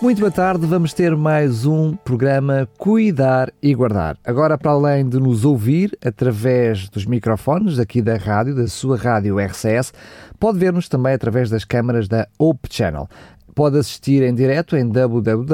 Muito boa tarde, vamos ter mais um programa Cuidar e Guardar. Agora, para além de nos ouvir através dos microfones aqui da rádio, da sua rádio RCS, pode ver-nos também através das câmaras da Hope Channel. Pode assistir em direto em www.optv.pt.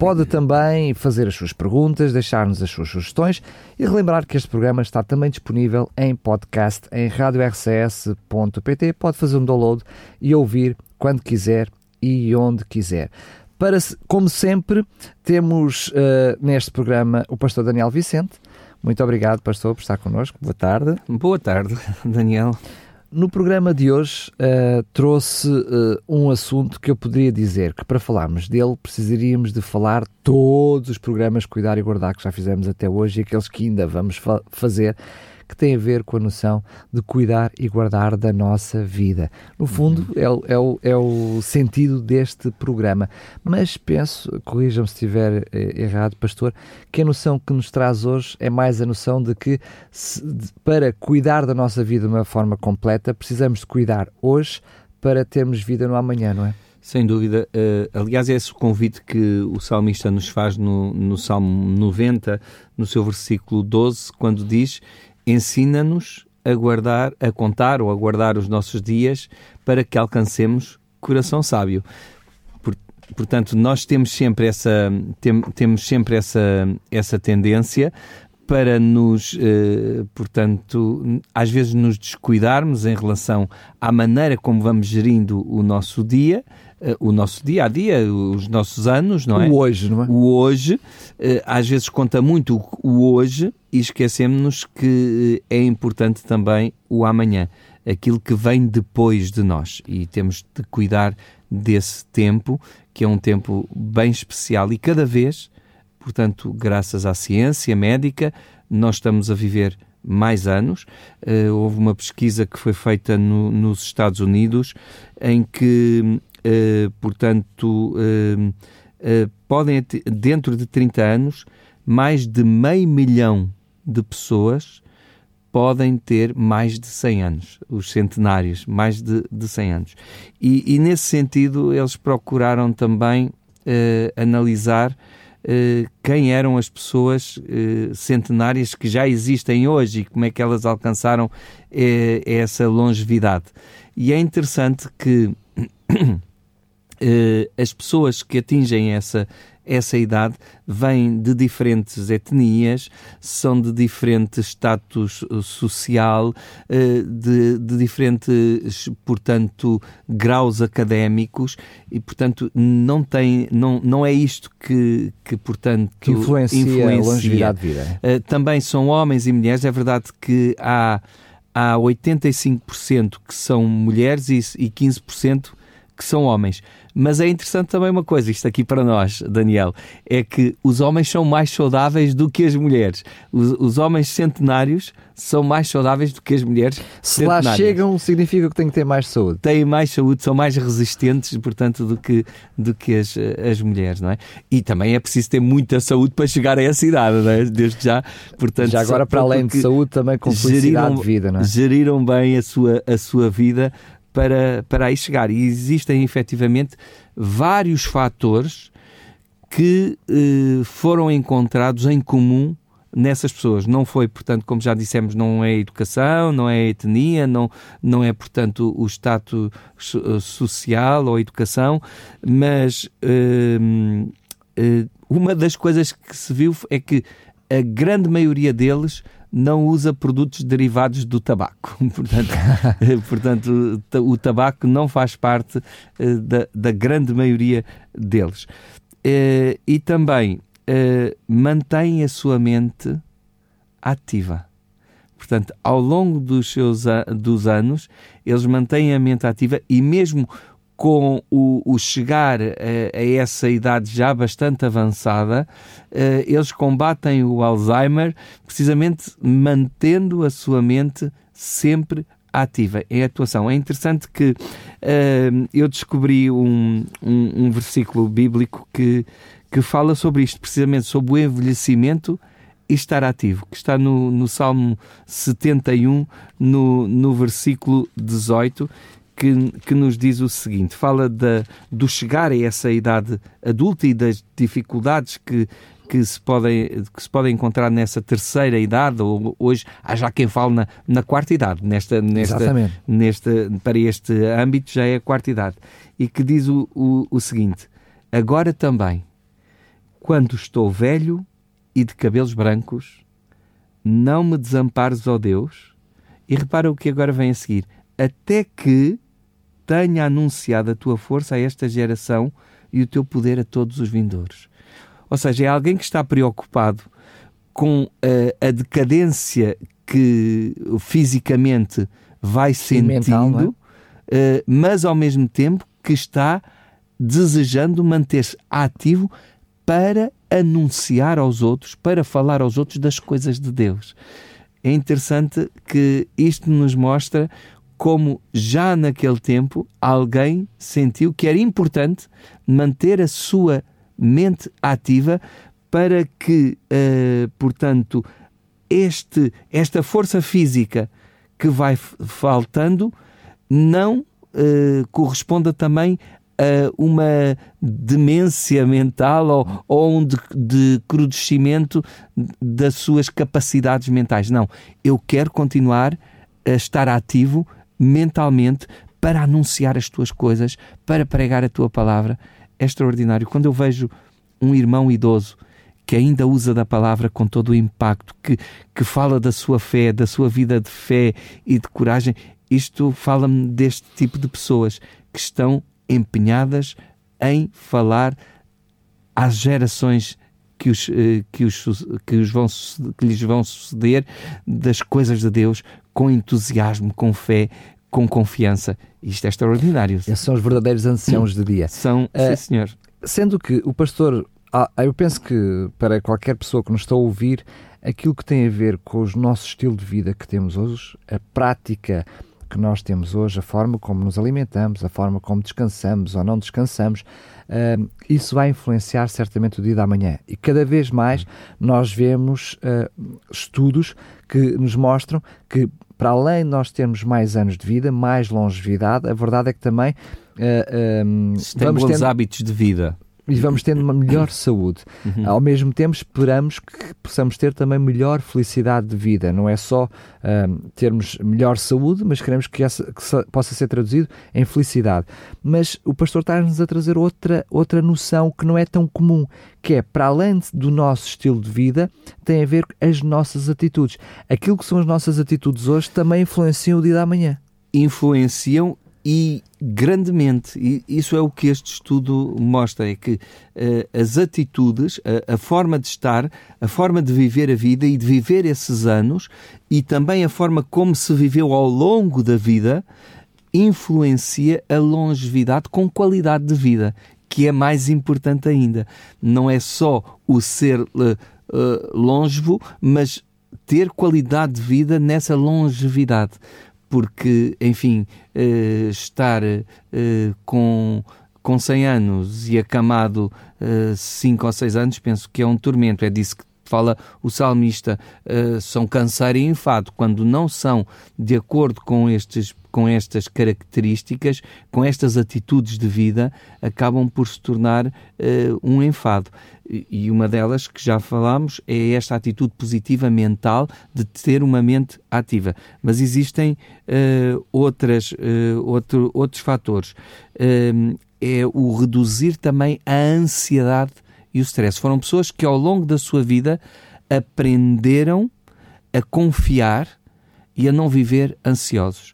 Pode também fazer as suas perguntas, deixar-nos as suas sugestões e relembrar que este programa está também disponível em podcast em radiorcs.pt. Pode fazer um download e ouvir quando quiser e onde quiser. Para, como sempre, temos uh, neste programa o pastor Daniel Vicente. Muito obrigado, pastor, por estar connosco. Boa tarde. Boa tarde, Daniel. No programa de hoje uh, trouxe uh, um assunto que eu poderia dizer que para falarmos dele precisaríamos de falar todos os programas Cuidar e Guardar que já fizemos até hoje e aqueles que ainda vamos fa fazer que tem a ver com a noção de cuidar e guardar da nossa vida. No fundo, é, é, o, é o sentido deste programa. Mas penso, corrijam-me se estiver eh, errado, pastor, que a noção que nos traz hoje é mais a noção de que se, de, para cuidar da nossa vida de uma forma completa, precisamos de cuidar hoje para termos vida no amanhã, não é? Sem dúvida. Uh, aliás, é esse o convite que o salmista nos faz no, no Salmo 90, no seu versículo 12, quando diz: ensina-nos a guardar, a contar ou a guardar os nossos dias para que alcancemos coração sábio. portanto, nós temos sempre essa tem, temos sempre essa essa tendência para nos, eh, portanto, às vezes nos descuidarmos em relação à maneira como vamos gerindo o nosso dia, o nosso dia a dia, os nossos anos, não é? O hoje, não é? O hoje, uh, às vezes conta muito o, hoje e esquecemos-nos que é importante também o amanhã, aquilo que vem depois de nós e temos de cuidar desse tempo, que é um tempo bem especial e cada vez, portanto, graças à ciência médica, nós estamos a viver mais anos. Houve uma pesquisa que foi feita no, nos Estados Unidos em que portanto, uh, uh, podem, dentro de 30 anos, mais de meio milhão de pessoas podem ter mais de 100 anos, os centenários, mais de, de 100 anos. E, e nesse sentido, eles procuraram também analisar quem eram as pessoas centenárias que já existem hoje e como é que elas alcançaram essa longevidade. E é interessante que as pessoas que atingem essa, essa idade vêm de diferentes etnias, são de diferente status eh, social, uh, de, de, diferentes, portanto, graus académicos e, portanto, não tem, não, não é isto que, que portanto, que influencia, influencia. a longevidade de vida. Uh, também são homens e mulheres, é verdade que há há 85% que são mulheres e 15% que são homens. Mas é interessante também uma coisa, isto aqui para nós, Daniel, é que os homens são mais saudáveis do que as mulheres. Os, os homens centenários são mais saudáveis do que as mulheres. Se lá chegam, significa que têm que ter mais saúde. Têm mais saúde, são mais resistentes, portanto, do que, do que as, as mulheres, não é? E também é preciso ter muita saúde para chegar a essa idade, não é? Desde já, portanto. Já agora, para além de saúde, também com felicidade geriram, de vida, não é? Geriram bem a sua, a sua vida para, para aí chegar. E existem efetivamente vários fatores que eh, foram encontrados em comum nessas pessoas. Não foi, portanto, como já dissemos, não é educação, não é etnia, não, não é, portanto, o status eh, social ou educação, mas eh, eh, uma das coisas que se viu é que a grande maioria deles não usa produtos derivados do tabaco. portanto, portanto, o tabaco não faz parte eh, da, da grande maioria deles. Eh, e também eh, mantém a sua mente ativa. Portanto, ao longo dos seus dos anos, eles mantêm a mente ativa e mesmo com o, o chegar a, a, essa idade já bastante avançada, uh, eles combatem o Alzheimer precisamente mantendo a sua mente sempre ativa em atuação. É interessante que uh, eu descobri um, um, um, versículo bíblico que, que fala sobre isto, precisamente sobre o envelhecimento e estar ativo, que está no, no Salmo 71, no, no versículo 18, que, que nos diz o seguinte: fala da, do chegar a essa idade adulta e das dificuldades que, que se podem, que se podem encontrar nessa terceira idade, ou hoje há já quem fale na, na quarta idade, nesta, nesta, nesta, para este âmbito já é a quarta idade, e que diz o, o, o seguinte: Agora também, quando estou velho e de cabelos brancos, não me desampares, ó Deus, e repara o que agora vem a seguir, até que tenha anunciado a tua força a esta geração e o teu poder a todos os vindouros. Ou seja, é alguém que está preocupado com a, a decadência que fisicamente vai sentindo, mental, é? uh, mas ao mesmo tempo que está desejando manter-se ativo para anunciar aos outros, para falar aos outros das coisas de Deus. É interessante que isto nos mostra como já naquele tempo alguém sentiu que era importante manter a sua mente ativa para que, uh, portanto, este, esta força física que vai faltando não uh, corresponda também a uma demência mental ou, ou um decrudescimento de das suas capacidades mentais. Não, eu quero continuar a estar ativo mentalmente para anunciar as tuas coisas, para pregar a tua palavra. É extraordinário. Quando eu vejo um irmão idoso que ainda usa da palavra com todo o impacto, que, que fala da sua fé, da sua vida de fé e de coragem, isto fala-me deste tipo de pessoas que estão empenhadas em falar às gerações que, os, eh, que, os, que, os vão, que lhes vão suceder das coisas de Deus com entusiasmo, com fé, com confiança. Isto é extraordinário. Esses são os verdadeiros anciãos de dia. São, sim, senhor. Sendo que o pastor, ah, eu penso que para qualquer pessoa que nos está a ouvir, aquilo que tem a ver com o nosso estilo de vida que temos hoje, a prática que nós temos hoje, a forma como nos alimentamos, a forma como descansamos ou não descansamos, uh, isso vai influenciar certamente o dia da manhã. E cada vez mais nós vemos uh, estudos que nos mostram que, para além de nós termos mais anos de vida, mais longevidade, a verdade é que também uh, um, vamos ter hábitos de vida e vamos tendo uma melhor saúde. Uhum. Ao mesmo tempo, esperamos que possamos ter também melhor felicidade de vida. Não é só um, termos melhor saúde, mas queremos que, essa, que possa ser traduzido em felicidade. Mas o pastor está-nos a trazer outra, outra noção que não é tão comum, que é, para além do nosso estilo de vida, tem a ver com as nossas atitudes. Aquilo que são as nossas atitudes hoje também influenciam o dia da manhã. Influenciam e grandemente. E isso é o que este estudo mostra: é que uh, as atitudes, a, a, forma de estar, a forma de viver a vida e de viver esses anos, e também a forma como se viveu ao longo da vida, influencia a longevidade com qualidade de vida, que é mais importante ainda. Não é só o ser uh, uh, longevo, mas ter qualidade de vida nessa longevidade porque, enfim, uh, estar uh, com, com 100 anos e acamado 5 uh, ou 6 anos, penso que é um tormento. É disso que fala o salmista, uh, são canseiro e enfado, quando não são de acordo com, estes, com estas características, com estas atitudes de vida, acabam por se tornar uh, um enfado e uma delas que já falámos é esta atitude positiva mental de ter uma mente ativa. Mas existem uh, outras, uh, outro, outros fatores. É o reduzir também a ansiedade e o stress. Foram pessoas que ao longo da sua vida aprenderam a confiar e a não viver ansiosos.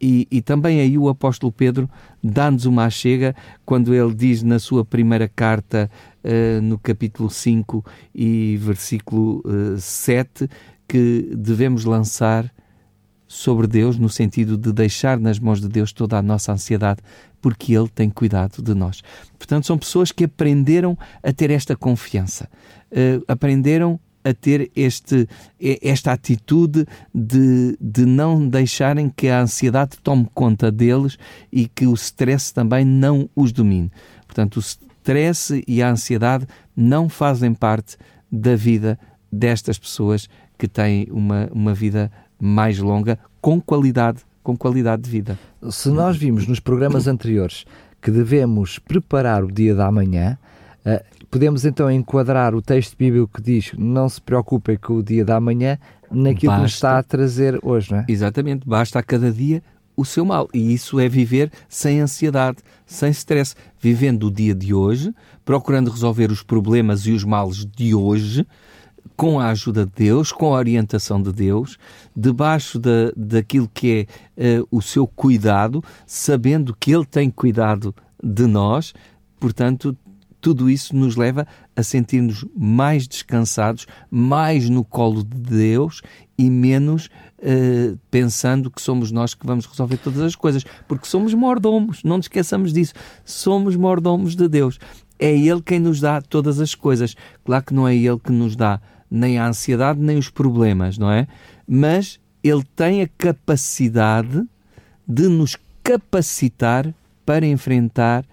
E, e, também aí o apóstolo Pedro dá-nos uma chega quando ele diz na sua primeira carta uh, no capítulo 5 e versículo uh, eh, 7, que devemos lançar sobre Deus, no sentido de deixar nas mãos de Deus toda a nossa ansiedade, porque Ele tem cuidado de nós. Portanto, são pessoas que aprenderam a ter esta confiança, uh, aprenderam a ter este, esta atitude de, de não deixarem que a ansiedade tome conta deles e que o stress também não os domine. Portanto, o stress e a ansiedade não fazem parte da vida destas pessoas que têm uma, uma vida mais longa, com qualidade, com qualidade de vida. Se nós vimos nos programas anteriores que devemos preparar o dia da manhã, Uh, podemos então enquadrar o texto bíblico que diz não se preocupem com o dia da manhã naquilo basta, que nos está a trazer hoje, não é? Exatamente, basta a cada dia o seu mal. E isso é viver sem ansiedade, sem stress, vivendo o dia de hoje, procurando resolver os problemas e os males de hoje, com a ajuda de Deus, com a orientação de Deus, debaixo da, daquilo que é uh, o seu cuidado, sabendo que Ele tem cuidado de nós, portanto, tudo isso nos leva a sentir-nos mais descansados, mais no colo de Deus e menos uh, pensando que somos nós que vamos resolver todas as coisas, porque somos mordomos, não nos esqueçamos disso. Somos mordomos de Deus. É Ele quem nos dá todas as coisas. Claro que não é Ele que nos dá nem a ansiedade nem os problemas, não é? Mas Ele tem a capacidade de nos capacitar para enfrentar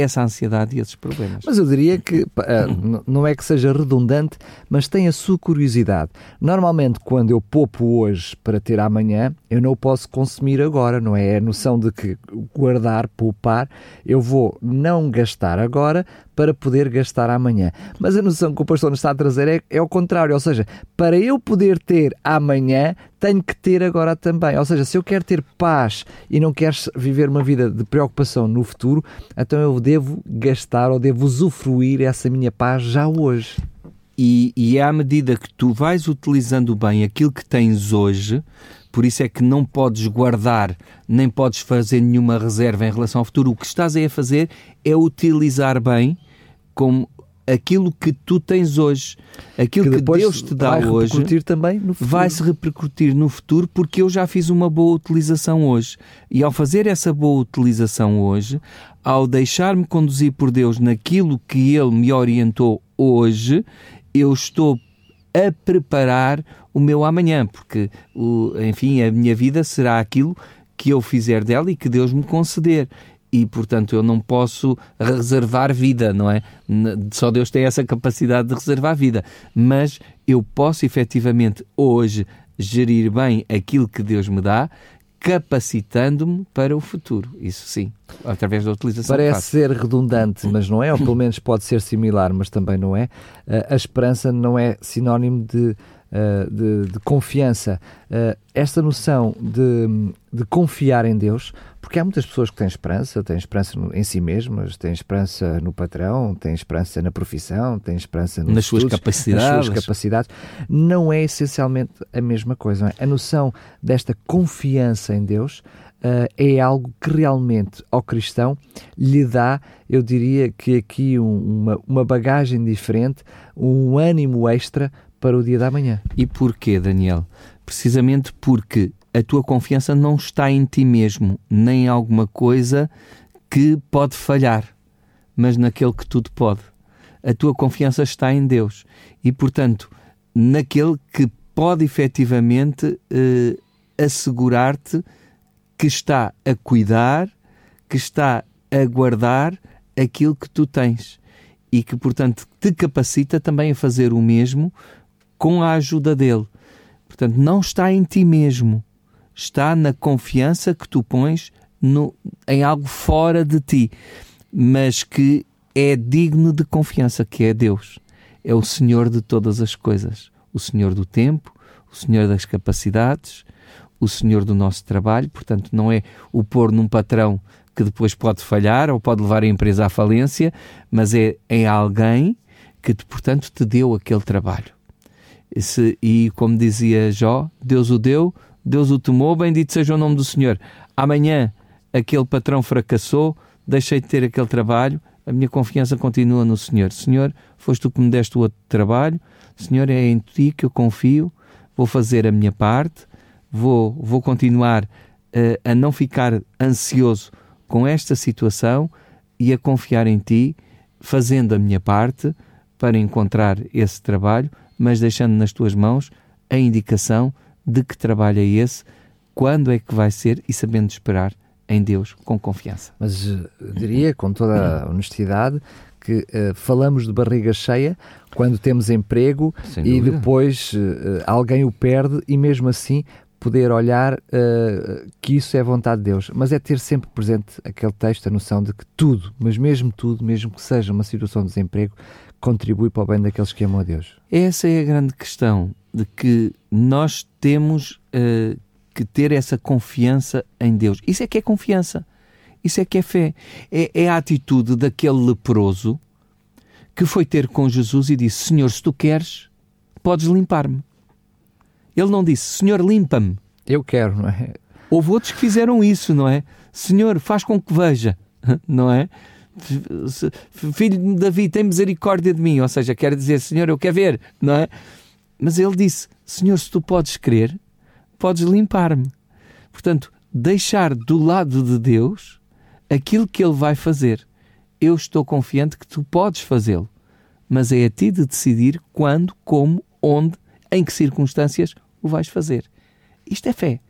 essa ansiedade e esses problemas. Mas eu diria que uh, não é que seja redundante, mas tem a sua curiosidade. Normalmente, quando eu poupo hoje para ter amanhã, eu não posso consumir agora, não é? É a noção de que guardar, poupar, eu vou não gastar agora para poder gastar amanhã. Mas a noção que o pastor nos está a trazer é, é o contrário, ou seja, para eu poder ter amanhã, tenho que ter agora também. Ou seja, se eu quero ter paz e não quero viver uma vida de preocupação no futuro, então eu devo gastar ou devo usufruir essa minha paz já hoje. E, e é à medida que tu vais utilizando bem aquilo que tens hoje, por isso é que não podes guardar, nem podes fazer nenhuma reserva em relação ao futuro. O que estás aí a fazer é utilizar bem como aquilo que tu tens hoje, aquilo que, que Deus te dá vai hoje, repercutir também no futuro. vai se repercutir no futuro porque eu já fiz uma boa utilização hoje. E ao fazer essa boa utilização hoje, ao deixar-me conduzir por Deus naquilo que Ele me orientou hoje, eu estou a preparar o meu amanhã, porque, enfim, a minha vida será aquilo que eu fizer dela e que Deus me conceder e, portanto, eu não posso reservar vida, não é? Só Deus tem essa capacidade de reservar vida. Mas eu posso efetivamente hoje gerir bem aquilo que Deus me dá, capacitando-me para o futuro. Isso sim, através da utilização Parece ser redundante, mas não é, ou pelo menos pode ser similar, mas também não é. A esperança não é sinónimo de eh, de, de, confiança, uh, esta noção de, de, confiar em Deus, porque há muitas pessoas que têm esperança, têm esperança em si mesmas, têm esperança no patrão, têm esperança na profissão, têm esperança nas, estudos, suas capacidades. nas suas capacidades. Não é essencialmente a mesma coisa. É? A noção desta confiança em Deus Uh, é algo que realmente ao cristão lhe dá, eu diria que aqui um, uma, uma bagagem diferente, um ânimo extra para o dia da manhã. E porquê, Daniel? Precisamente porque a tua confiança não está em ti mesmo, nem em alguma coisa que pode falhar, mas naquele que tudo pode. A tua confiança está em Deus e, portanto, naquele que pode efetivamente eh, assegurar-te que está a cuidar, que está a guardar aquilo que tu tens e que, portanto, te capacita também a fazer o mesmo com a ajuda dele. Portanto, não está em ti mesmo, está na confiança que tu pões no, em algo fora de ti, mas que é digno de confiança, que é Deus. É o Senhor de todas as coisas, o Senhor do tempo, o Senhor das capacidades, o Senhor do nosso trabalho. Portanto, não é o pôr num patrão que depois pode falhar ou pode levar a empresa à falência, mas é em alguém que, portanto, te deu aquele trabalho. Se, e como dizia Jó, Deus o deu, Deus o tomou, bendito seja o nome do Senhor. Amanhã aquele patrão fracassou, deixei de ter aquele trabalho, a minha confiança continua no Senhor. Senhor, foste tu que me deste o outro trabalho, Senhor, é em ti que eu confio, vou fazer a minha parte, vou, vou continuar uh, a não ficar ansioso com esta situação e a confiar em Ti, fazendo a minha parte para encontrar esse trabalho, mas deixando nas Tuas mãos a indicação de que trabalho é esse, quando é que vai ser e sabendo esperar em Deus com confiança. Mas uh, diria, com toda a honestidade, que uh, falamos de barriga cheia quando temos emprego e depois uh, alguém o perde e mesmo assim poder olhar uh, que isso é vontade de Deus, mas é ter sempre presente aquele texto, a noção de que tudo, mas mesmo tudo, mesmo que seja uma situação de desemprego, contribui para o bem daqueles que amam a Deus. Essa é a grande questão, de que nós temos uh, que ter essa confiança em Deus. Isso é que é confiança. Isso é que é fé. É, é a atitude daquele leproso que foi ter com Jesus e disse: Senhor, se tu queres, podes limpar-me. Ele não disse, Senhor, limpa-me. Eu quero, não é? Houve outros que fizeram isso, não é? Senhor, faz com que veja, não é? Filho de Davi, tem misericórdia de mim. Ou seja, quer dizer, Senhor, eu quero ver, não é? Mas ele disse, Senhor, se tu podes crer, podes limpar-me. Portanto, deixar do lado de Deus aquilo que ele vai fazer. Eu estou confiante que tu podes fazê-lo, mas é a ti de decidir quando, como, onde, em que circunstâncias o vais fazer. Isto é fé.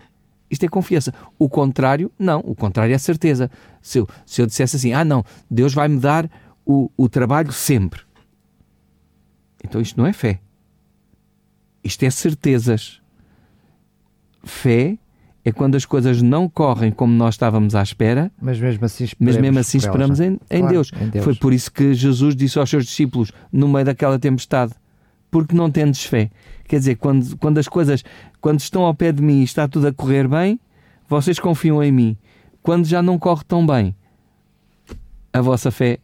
Isto é confiança. O contrário, não. O contrário é certeza. Se eu, se eu dissesse assim, ah, não, Deus vai me dar o, o trabalho sempre. Então isto não é fé. Isto é certezas. Fé é quando as coisas não correm como nós estávamos à espera, mas mesmo assim esperamos, mas mesmo assim esperamos em, em, claro, Deus. em, Deus. Foi por isso que Jesus disse aos seus discípulos, no meio daquela tempestade: porque não tendes fé. Quer dizer, quando, quando as coisas, quando estão ao pé de mim e está tudo a correr bem, vocês confiam em mim. Quando já não corre tão bem, a vossa fé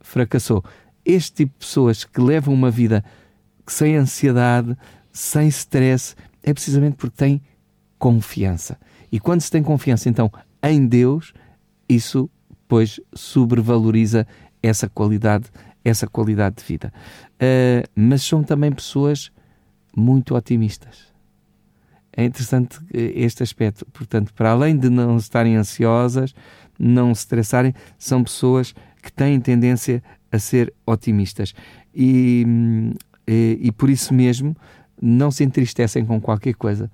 fracassou. Este tipo de pessoas que levam uma vida sem ansiedade, sem stress, é precisamente porque têm confiança. E quando se tem confiança, então, em Deus, isso, pois, sobrevaloriza essa qualidade, essa qualidade de vida. Uh, mas são também pessoas muito otimistas. É interessante eh, este aspecto. Portanto, para além de não estarem ansiosas, não se estressarem, são pessoas que têm tendência a ser otimistas. E, e, eh, e por isso mesmo não se entristecem com qualquer coisa.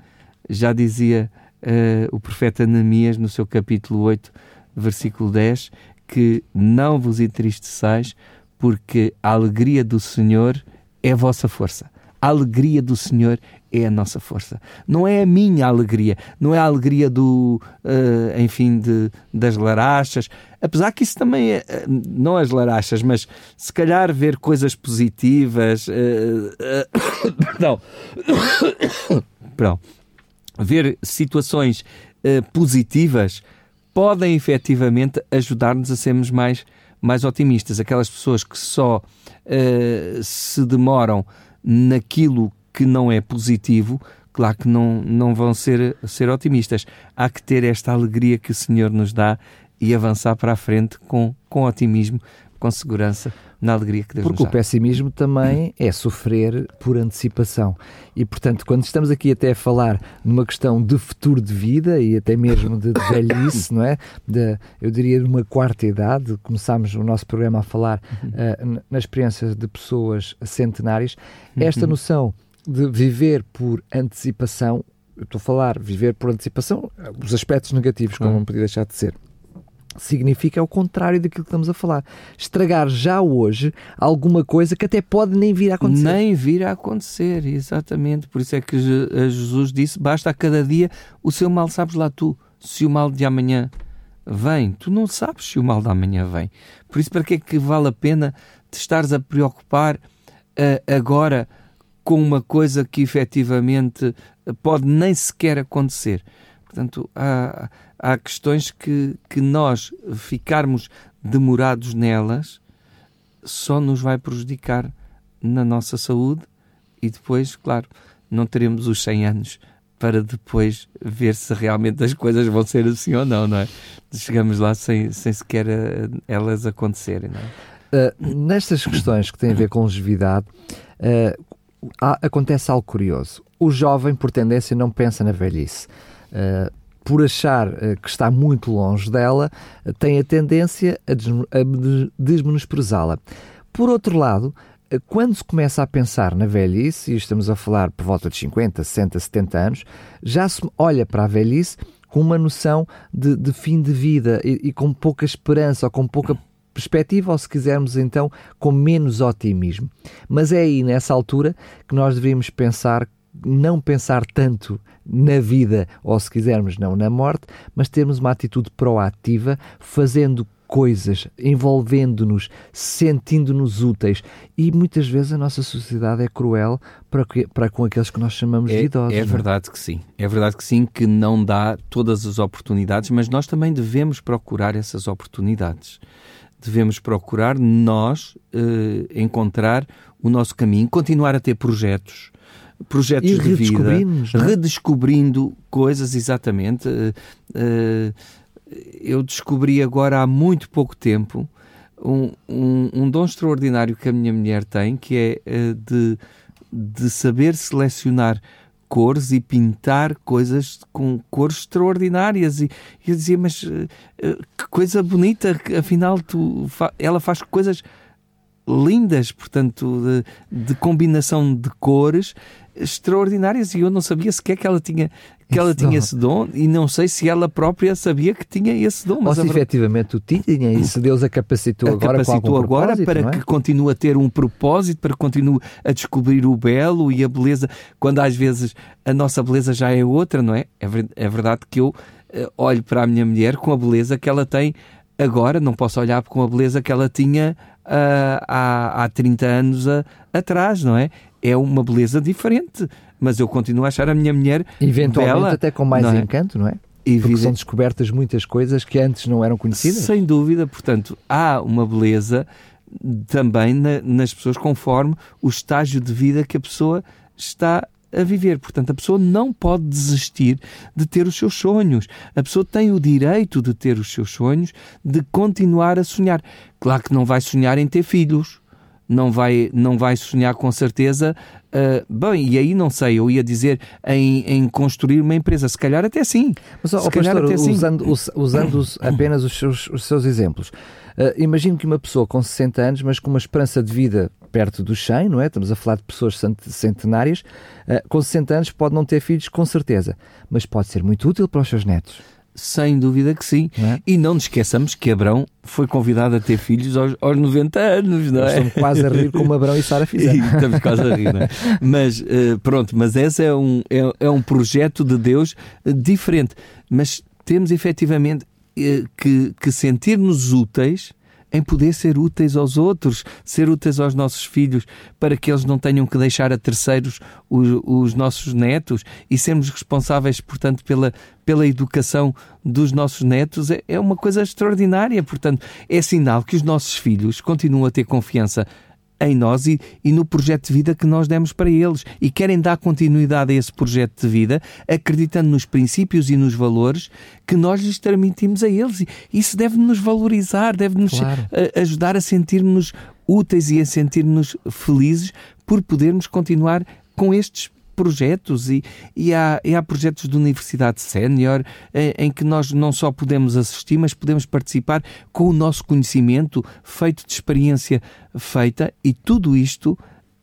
Já dizia uh, o profeta Neemias no seu capítulo 8, versículo 10, que não vos entristeçais, porque a alegria do Senhor é a vossa força. A alegria do Senhor é a nossa força. Não é a minha alegria, não é a alegria do, uh, enfim, de, das larachas. Apesar que isso também é, eh, não as larachas, mas se calhar ver coisas positivas. Uh, perdão. perdão. Ver situações positivas podem efetivamente ajudar-nos a sermos mais, mais otimistas. Aquelas pessoas que só se demoram naquilo que não é positivo, claro que não, não vão ser, ser otimistas. Há que ter esta alegria que o Senhor nos dá e avançar para a frente com, com otimismo, com segurança, na alegria que Deus Porque nos dá. Porque o pessimismo também é sofrer por antecipação. E, portanto, quando estamos aqui até a falar numa questão de futuro de vida e até mesmo de, velhice, não é? De, eu diria de uma quarta idade, começámos o nosso programa a falar uh, na experiência de pessoas centenárias, esta uhum. noção de viver por antecipação, eu estou a falar viver por antecipação, os aspectos negativos, como não podia deixar de ser significa o contrário daquilo que estamos a falar. Estragar já hoje alguma coisa que até pode nem vir a acontecer. Nem vir a acontecer, exatamente. Por isso é que Jesus disse: basta a cada dia o seu mal, sabes lá tu, se o mal de amanhã vem. Tu não sabes se o mal de amanhã vem. Por isso, para que é que vale a pena te estares a preocupar uh, agora com uma coisa que efetivamente pode nem sequer acontecer? Portanto, há há questões que, que nós ficarmos demorados nelas só nos vai prejudicar na nossa saúde e depois, claro, não teremos os 100 anos para depois ver se realmente as coisas vão ser assim ou não, não é? Chegamos lá sem, sem sequer eh, elas acontecerem, não é? Uh, nestas questões que têm a ver com longevidade, uh, há, acontece algo curioso. O jovem, por tendência, não pensa na velhice. Uh, por achar uh, que está muito longe dela, uh, tem a tendência a, des a desmenosprezá-la. Por outro lado, quando se começa a pensar na velhice, e estamos a falar por volta de 50, 60, 70 anos, já se olha para a velhice com uma noção de, de fim de vida e, e, com pouca esperança ou com pouca perspectiva, ou se quisermos então, com menos otimismo. Mas é aí, nessa altura, que nós devemos pensar, não pensar tanto na vida, ou se quisermos, não na morte, mas termos uma atitude proativa, fazendo coisas, envolvendo-nos, sentindo-nos úteis. E muitas vezes a nossa sociedade é cruel para, para com aqueles que nós chamamos é, de idosos. É, é verdade que sim. É verdade que sim, que não dá todas as oportunidades, mas nós também devemos procurar essas oportunidades devemos procurar nós uh, encontrar o nosso caminho, continuar a ter projetos, projetos e de vida, é? redescobrindo coisas exatamente. Uh, uh, eu descobri agora há muito pouco tempo um, um, um, dom extraordinário que a minha mulher tem, que é de, de saber selecionar cores e pintar coisas com cores extraordinárias. E, eu dizia, mas que coisa bonita, afinal tu, ela faz coisas lindas, portanto, de, de, combinação de cores extraordinárias e eu não sabia sequer que ela tinha que ela tinha esse dom e não sei se ela própria sabia que tinha esse dom. Mas Ou se efetivamente o tinha e se Deus a capacitou a agora capacitou agora para é? que continue a ter um propósito, para que continue a descobrir o belo e a beleza, quando às vezes a nossa beleza já é outra, não é? É, é verdade que eu uh, olho para a minha mulher com a beleza que ela tem agora, não posso olhar com a beleza que ela tinha uh, há, há 30 anos a, atrás, não é? É uma beleza diferente, mas eu continuo a achar a minha mulher Eventualmente bela, até com mais não é? encanto, não é? Porque são descobertas muitas coisas que antes não eram conhecidas. Sem dúvida, portanto, há uma beleza também na, nas pessoas conforme o estágio de vida que a pessoa está a viver. Portanto, a pessoa não pode desistir de ter os seus sonhos. A pessoa tem o direito de ter os seus sonhos, de continuar a sonhar. Claro que não vai sonhar em ter filhos, não vai, não vai sonhar com certeza. Uh, bem, e aí não sei, eu ia dizer em, em construir uma empresa, se calhar até sim. Mas, se calhar pastor, até sim. usando, usando apenas os seus, os seus exemplos, uh, imagino que uma pessoa com 60 anos, mas com uma esperança de vida perto dos 100, não é? Estamos a falar de pessoas centenárias, uh, com 60 anos pode não ter filhos, com certeza, mas pode ser muito útil para os seus netos. Sem dúvida que sim. Não é? E não nos esqueçamos que Abrão foi convidado a ter filhos aos, aos 90 anos, não é? Estamos quase a rir como Abrão e Sara fizeram. Estamos quase a rir, não é? Mas uh, pronto, mas esse é um, é, é um projeto de Deus uh, diferente. Mas temos efetivamente que, que sentir-nos úteis em poder ser úteis aos outros, ser úteis aos nossos filhos, para que eles não tenham que deixar a terceiros os, os nossos netos e sermos responsáveis, portanto, pela, pela educação dos nossos netos, é, é uma coisa extraordinária. Portanto, é sinal que os nossos filhos continuam a ter confiança em nós e, e, no projeto de vida que nós demos para eles e querem dar continuidade a esse projeto de vida, acreditando nos princípios e nos valores que nós lhes transmitimos a eles. E isso deve nos valorizar, deve nos claro. ajudar a sentir-nos úteis e a sentir-nos felizes por podermos continuar com estes projetos e, e, há, e há projetos de universidade sénior em, em, que nós não só podemos assistir, mas podemos participar com o nosso conhecimento feito de experiência feita e tudo isto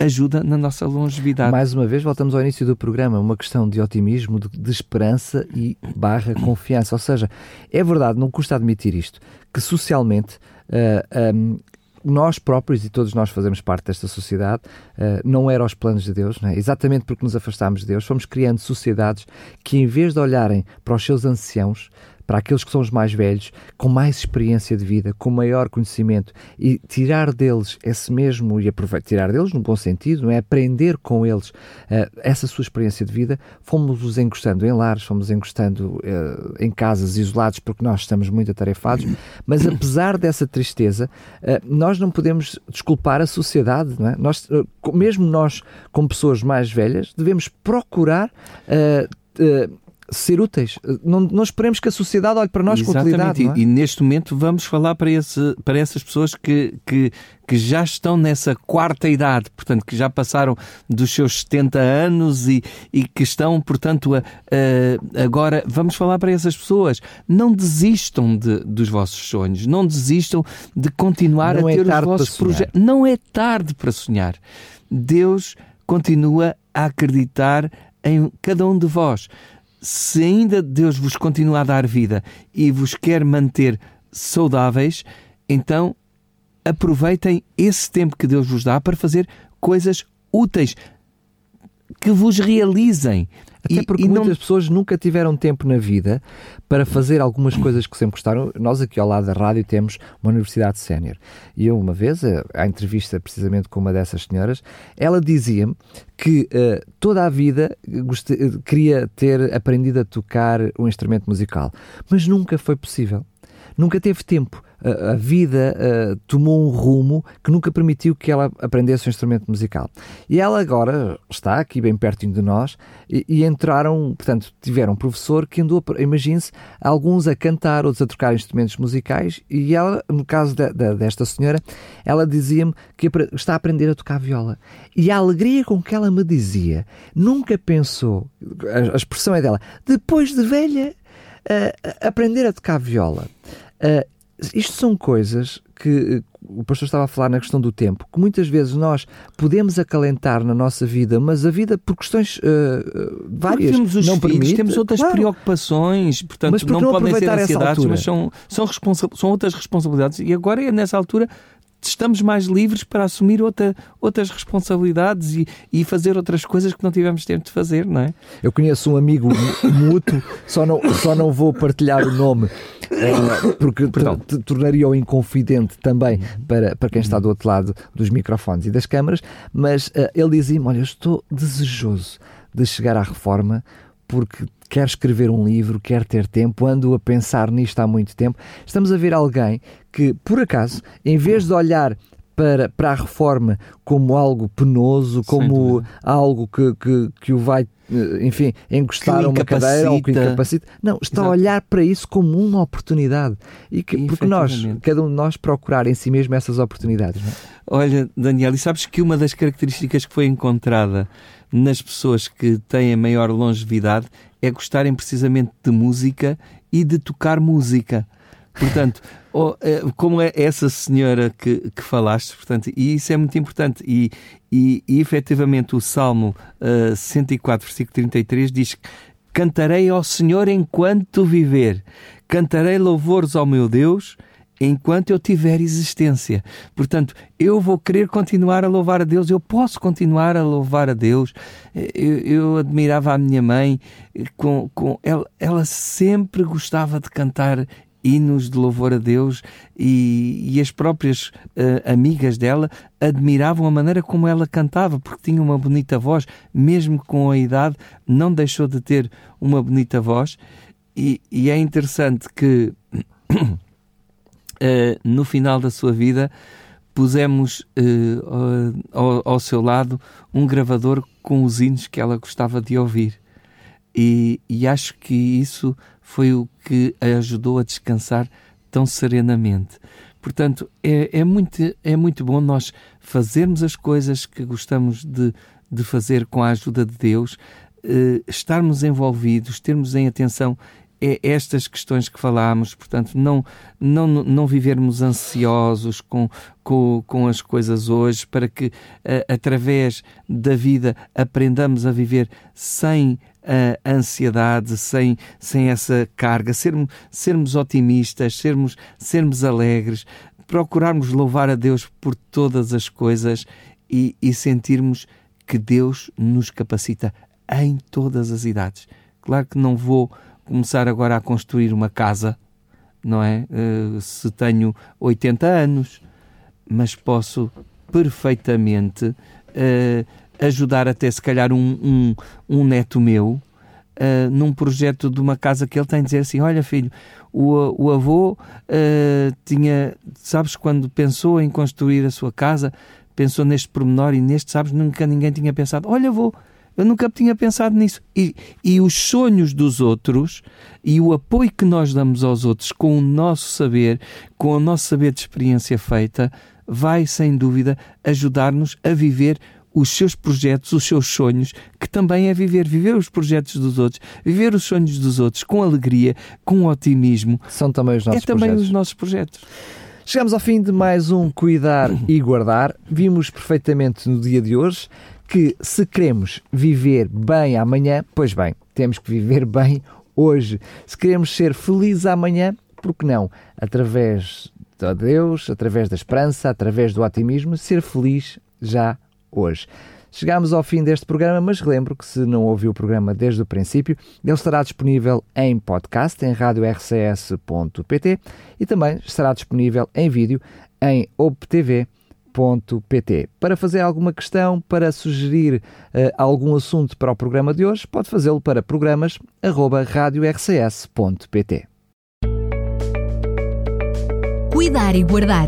ajuda na nossa longevidade. Mais uma vez, voltamos ao início do programa, uma questão de otimismo, de, de esperança e barra confiança. Ou seja, é verdade, não custa admitir isto, que socialmente uh, um, nós próprios, e todos nós fazemos parte desta sociedade, uh, não era os planos de Deus, é? exatamente porque nos afastámos de Deus, fomos criando sociedades que, em vez de olharem para os seus anciãos, para aqueles que são os mais velhos, com mais experiência de vida, com maior conhecimento e tirar deles esse mesmo e aproveitar, tirar deles no bom sentido, não é? Aprender com eles uh, essa sua experiência de vida, fomos-os encostando em lares, fomos encostando uh, em casas isolados porque nós estamos muito atarefados, mas apesar dessa tristeza, uh, nós não podemos desculpar a sociedade, não é? Nós, mesmo nós, como pessoas mais velhas, devemos procurar ser úteis. Não, não esperemos que a sociedade olhe para nós Exatamente. com utilidade. É? E, e, neste momento vamos falar para, esse, para essas pessoas que, que, que já estão nessa quarta idade, portanto, que já passaram dos seus 70 anos e, e que estão, portanto, a, a, agora vamos falar para essas pessoas. Não desistam de, dos vossos sonhos, não desistam de continuar não a é ter os vossos projetos. Não é tarde para sonhar. Deus continua a acreditar em cada um de vós se ainda Deus vos continua a dar vida e vos quer manter saudáveis, então aproveitem esse tempo que Deus vos dá para fazer coisas úteis que vos realizem. Até porque e, e muitas não... pessoas nunca tiveram tempo na vida para fazer algumas coisas que sempre gostaram. Nós aqui ao lado da rádio temos uma universidade sénior. E eu uma vez, à entrevista precisamente com uma dessas senhoras, ela dizia-me que uh, toda a vida gost... queria ter aprendido a tocar um instrumento musical, mas nunca foi possível. Nunca teve tempo a, vida uh, tomou um rumo que nunca permitiu que ela aprendesse um instrumento musical. E ela agora está aqui bem pertinho de nós e, e entraram, portanto, tiveram um professor que andou, imagine-se, alguns a cantar, outros a tocar instrumentos musicais e ela, no caso de, de, desta senhora, ela dizia-me que está a aprender a tocar viola. E a alegria com que ela me dizia, nunca pensou, a, a expressão é dela, depois de velha, uh, aprender a tocar viola. Uh, isto são coisas que eh, o pastor estava a falar na questão do tempo, que muitas vezes nós podemos acalentar na nossa vida, mas a vida por questões uh, várias temos os não filhos, permite, temos outras claro. preocupações, portanto não, não podem ser ansiedades, mas são, são, são outras responsabilidades e agora é nessa altura estamos mais livres para assumir outra, outras responsabilidades e, e fazer outras coisas que não tivemos tempo de fazer, não é? Eu conheço um amigo mútuo, só não, só não vou partilhar o nome, uh, porque tornaria-o inconfidente também para, para quem está do outro lado dos microfones e das câmaras, mas uh, ele dizia-me: Olha, eu estou desejoso de chegar à reforma porque quer escrever um livro, quer ter tempo, ando a pensar nisto há muito tempo. Estamos a ver alguém que, por acaso, em vez de olhar para, para a reforma como algo penoso, como algo que, que, que o vai eh, enfim, encostar a uma cadeira ou que incapacita. Não, está Exato. a olhar para isso como uma oportunidade. E que, porque nós, cada um de nós, procurar em si mesmo essas oportunidades. É? Olha, Daniel, e sabes que uma das características que foi encontrada nas pessoas que têm a maior longevidade é gostarem precisamente de música e de tocar música. Portanto, eh, como é essa senhora que, que falaste, portanto, e isso é muito importante. E, e, e efetivamente o Salmo uh, 104, versículo 33 diz: Cantarei ao Senhor enquanto viver, cantarei louvores ao meu Deus enquanto eu tiver existência. Portanto, eu vou querer continuar a louvar a Deus, eu posso continuar a louvar a Deus. Eu, eu admirava a minha mãe, com, com, ela, ela sempre gostava de cantar hinos de louvor a Deus e, e as próprias uh, amigas dela admiravam a maneira como ela cantava, porque tinha uma bonita voz, mesmo com a idade, não deixou de ter uma bonita voz. E, e é interessante que uh, no final da sua vida, pusemos uh, ao, ao, seu lado um gravador com os hinos que ela gostava de ouvir. E, e, acho que isso foi o que a ajudou a descansar tão serenamente. Portanto, é, é, muito, é muito bom nós fazermos as coisas que gostamos de, de fazer com a ajuda de Deus, uh, estarmos envolvidos, termos em atenção é estas questões que falámos, portanto, não, não, não vivermos ansiosos com, com, com as coisas hoje, para que uh, através da vida aprendamos a viver sem a ansiedade, sem, sem essa carga, sermos, sermos otimistas, sermos, sermos alegres, procurarmos louvar a Deus por todas as coisas e, e sentirmos que Deus nos capacita em todas as idades. Claro que não vou começar agora a construir uma casa, não é? Uh, se tenho 80 anos, mas posso perfeitamente uh, ajudar até se calhar um, um, um neto meu uh, num projeto de uma casa que ele tem, dizer assim, olha filho, o, o avô tinha, sabes, quando pensou em construir a sua casa, pensou neste pormenor e neste, sabes, nunca ninguém tinha pensado, olha avô, Eu nunca tinha pensado nisso. E, e os sonhos dos outros e o apoio que nós damos aos outros com o nosso saber, com o nosso saber de experiência feita, vai sem dúvida ajudar-nos a viver os seus projetos, os seus sonhos, que também é viver, viver os projetos dos outros, viver os sonhos dos outros com alegria, com otimismo. São também os nossos é também projetos. os nossos projetos. Chegamos ao fim de mais um Cuidar e Guardar. Vimos perfeitamente no dia de hoje que se queremos viver bem amanhã, pois bem, temos que viver bem hoje. Se queremos ser felizes amanhã, por que não? Através de Deus, através da esperança, através do otimismo, ser feliz já hoje. Chegamos ao fim deste programa, mas relembro que se não ouviu o programa desde o princípio, ele estará disponível em podcast em radiorcs.pt e também estará disponível em vídeo em obtv.pt. Para fazer alguma questão, para sugerir uh, algum assunto para o programa de hoje, pode fazê-lo para programas@radiorcs.pt. Cuidar e Guardar